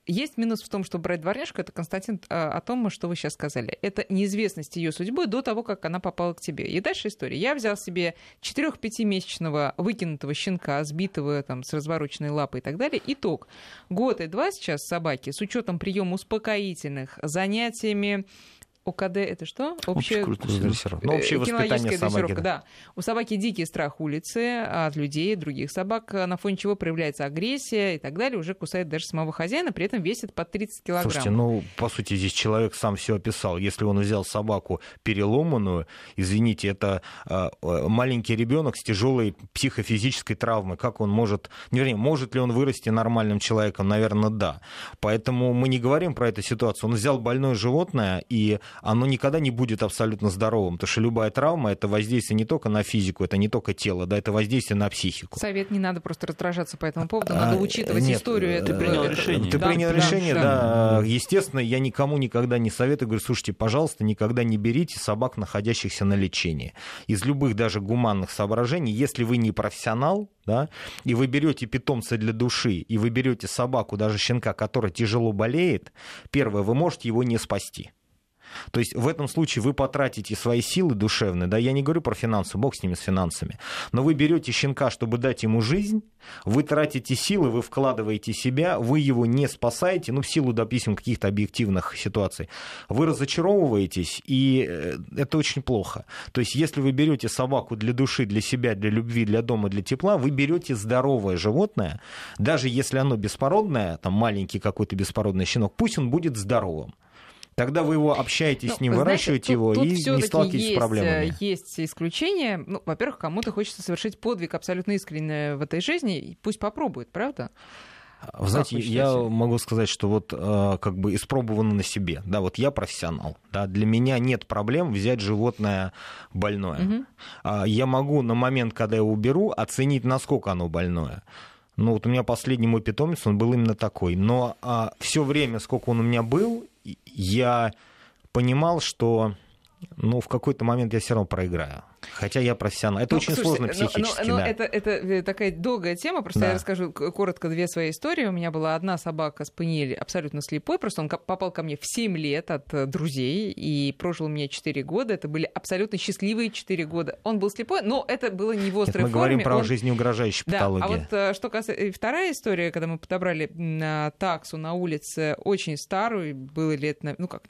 Есть минус в том, что брать дворняжку, это, Константин, о том, что вы сейчас сказали. Это неизвестность ее судьбы до того, как она попала к тебе. И дальше история. Я взял себе 4-5-месячного выкинутого щенка, сбитого там, с развороченной лапой и так далее. Итог. Год и два сейчас собаки с учетом приема успокоительных, занятиями ОКД это что? Общее, общее дрессировка. Ну, общее воспитание собаки. Да. да. У собаки дикий страх улицы от людей, других собак, на фоне чего проявляется агрессия и так далее, уже кусает даже самого хозяина, при этом весит по 30 килограмм. Слушайте, ну, по сути, здесь человек сам все описал. Если он взял собаку переломанную, извините, это э, маленький ребенок с тяжелой психофизической травмой, как он может, не вернее, может ли он вырасти нормальным человеком? Наверное, да. Поэтому мы не говорим про эту ситуацию. Он взял больное животное и оно никогда не будет абсолютно здоровым, потому что любая травма — это воздействие не только на физику, это не только тело, да, это воздействие на психику. Совет не надо просто раздражаться по этому поводу, надо а, учитывать нет, историю. Ты принял это, решение. Ты да, принял да, решение, да. да. Естественно, я никому никогда не советую, говорю, слушайте, пожалуйста, никогда не берите собак, находящихся на лечении. Из любых даже гуманных соображений, если вы не профессионал, да, и вы берете питомца для души, и вы берете собаку, даже щенка, который тяжело болеет, первое, вы можете его не спасти. То есть в этом случае вы потратите свои силы душевные, да, я не говорю про финансы, бог с ними, с финансами, но вы берете щенка, чтобы дать ему жизнь, вы тратите силы, вы вкладываете себя, вы его не спасаете, ну, в силу, допустим, каких-то объективных ситуаций, вы разочаровываетесь, и э, это очень плохо. То есть если вы берете собаку для души, для себя, для любви, для дома, для тепла, вы берете здоровое животное, даже если оно беспородное, там маленький какой-то беспородный щенок, пусть он будет здоровым. Тогда вы его общаетесь ну, с ним, знаете, выращиваете тут, его тут и не сталкиваетесь есть, с проблемами. Э, есть исключения. Ну, во-первых, кому-то хочется совершить подвиг абсолютно искренне в этой жизни. Пусть попробует, правда? Вы знаете, я могу сказать, что вот э, как бы испробовано на себе. Да, вот я профессионал. Да, для меня нет проблем взять животное больное. Угу. Я могу на момент, когда я уберу, оценить, насколько оно больное. Ну вот у меня последний мой питомец, он был именно такой. Но а, все время, сколько он у меня был, я понимал, что ну, в какой-то момент я все равно проиграю. Хотя я профессионал. Это ну, очень слушайте, сложно психически. Ну, ну, да. это, это э, такая долгая тема. Просто да. я расскажу коротко две свои истории. У меня была одна собака Спаниель абсолютно слепой. Просто он попал ко мне в 7 лет от э, друзей и прожил у меня 4 года. Это были абсолютно счастливые 4 года. Он был слепой, но это было не в острой Нет, мы форме. говорим про он... жизнеугрожающую да, патологию. А вот э, что касается... Вторая история, когда мы подобрали таксу на улице, очень старую, было лет, ну как,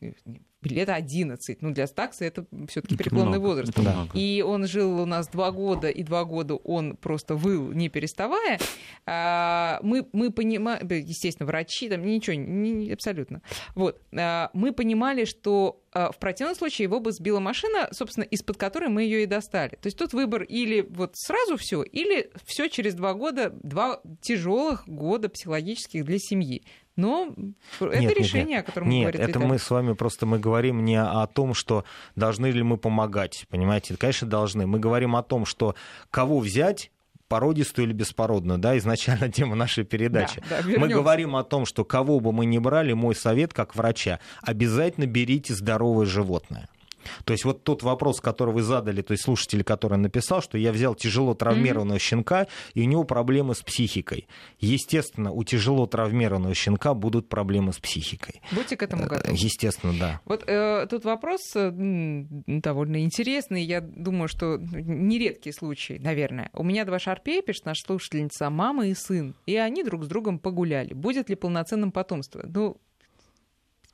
лет 11. Ну, для Стакса это все таки преклонный много, возраст. Да. И он жил у нас два года, и два года он просто выл, не переставая. А, мы, мы понимаем, естественно, врачи, там ничего, не, абсолютно. Вот. А, мы понимали, что а, в противном случае его бы сбила машина, собственно, из-под которой мы ее и достали. То есть тут выбор или вот сразу все, или все через два года, два тяжелых года психологических для семьи. Но это нет, решение, нет, о котором нет, говорит это Виталий. мы с вами просто мы говорим не о том, что должны ли мы помогать, понимаете? Конечно, должны. Мы говорим о том, что кого взять породистую или беспородную, да, изначально тема нашей передачи. Да, да, мы говорим о том, что кого бы мы ни брали, мой совет как врача, обязательно берите здоровое животное. То есть вот тот вопрос, который вы задали, то есть слушатель, который написал, что я взял тяжело травмированного mm-hmm. щенка, и у него проблемы с психикой. Естественно, у тяжело травмированного щенка будут проблемы с психикой. Будьте к этому э, готовы. Естественно, да. Вот э, тут вопрос э, довольно интересный. Я думаю, что нередкий случай, наверное. У меня два шарпея, пишет наша слушательница, мама и сын. И они друг с другом погуляли. Будет ли полноценным потомство? Ну,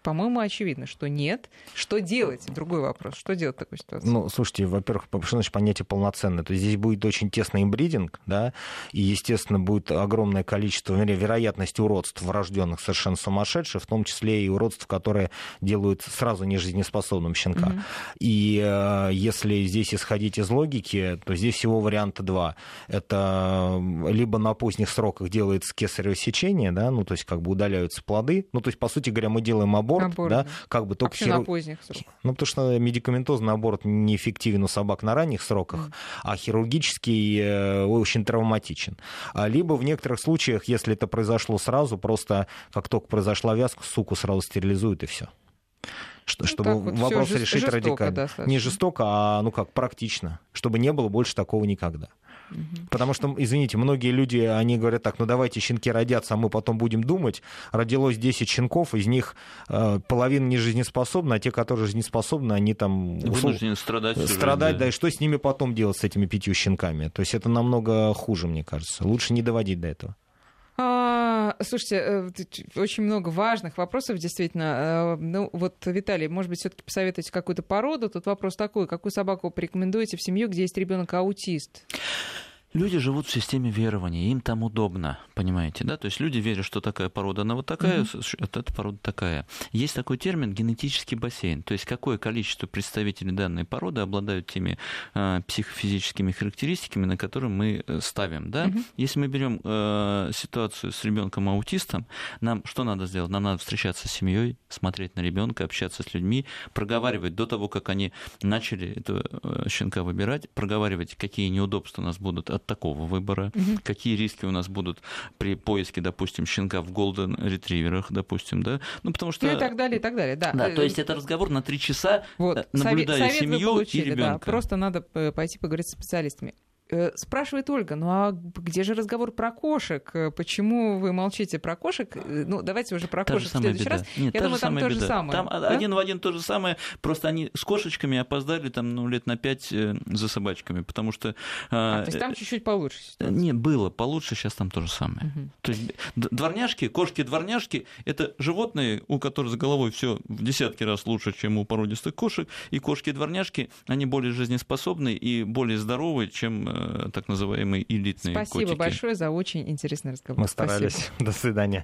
по-моему, очевидно, что нет. Что делать? Другой вопрос. Что делать в такой ситуации? Ну, слушайте, во-первых, что значит понятие полноценное? То есть здесь будет очень тесный имбридинг, да, и, естественно, будет огромное количество, вероятность уродств врожденных совершенно сумасшедших, в том числе и уродств, которые делают сразу нежизнеспособным щенка. Угу. И э, если здесь исходить из логики, то здесь всего варианта два. Это либо на поздних сроках делается кесарево сечение, да, ну, то есть как бы удаляются плоды. Ну, то есть, по сути говоря, мы делаем аборт аборт, аборт да, как бы только а хиру... на поздних сроках? Ну, потому что медикаментозный аборт неэффективен у собак на ранних сроках, mm. а хирургический э, очень травматичен. А либо в некоторых случаях, если это произошло сразу, просто как только произошла вязка, суку сразу стерилизуют и все что, ну, чтобы вот вопрос решить радикально. Достаточно. Не жестоко, а ну как, практично, чтобы не было больше такого никогда. Потому что, извините, многие люди, они говорят так, ну давайте щенки родятся, а мы потом будем думать. Родилось 10 щенков, из них э, половина не жизнеспособна, а те, которые жизнеспособны, они там... Вынуждены страдать. Страдать, да. да, и что с ними потом делать, с этими пятью щенками? То есть это намного хуже, мне кажется. Лучше не доводить до этого. А, слушайте, э, очень много важных вопросов, действительно. Э, ну, вот, Виталий, может быть, все-таки посоветуете какую-то породу? Тут вопрос такой: какую собаку порекомендуете в семью, где есть ребенок аутист? Люди живут в системе верования, им там удобно, понимаете, да? То есть люди верят, что такая порода, она вот такая, mm-hmm. а эта порода такая. Есть такой термин генетический бассейн, то есть какое количество представителей данной породы обладают теми э, психофизическими характеристиками, на которые мы э, ставим, да? Mm-hmm. Если мы берем э, ситуацию с ребенком аутистом, нам что надо сделать? Нам надо встречаться с семьей, смотреть на ребенка, общаться с людьми, проговаривать до того, как они начали этого э, щенка выбирать, проговаривать, какие неудобства у нас будут от такого выбора, угу. какие риски у нас будут при поиске, допустим, щенка в голден ретриверах, допустим, да, ну потому что ну и так далее, и так далее, да. Да, то есть это разговор на три часа, вот. наблюдая совет, совет семью получили, и ребенка. Да, просто надо э, пойти поговорить с специалистами. Э, спрашивает Ольга, ну а где же разговор про кошек? Э, почему вы молчите про кошек? Э, ну, давайте уже про та кошек в следующий беда. раз. Нет, Я думаю, там то же самое. Там да? один в один то же самое, просто они с кошечками опоздали там, ну, лет на пять за собачками, потому что... А, то есть там чуть-чуть получше ситуация? Нет, было получше, сейчас там то же самое. Угу. То есть дворняжки, кошки-дворняжки — это животные, у которых с головой все в десятки раз лучше, чем у породистых кошек, и кошки-дворняжки, они более жизнеспособны и более здоровые, чем так называемые элитные Спасибо котики. большое за очень интересный разговор. Мы старались. Спасибо. До свидания. До свидания.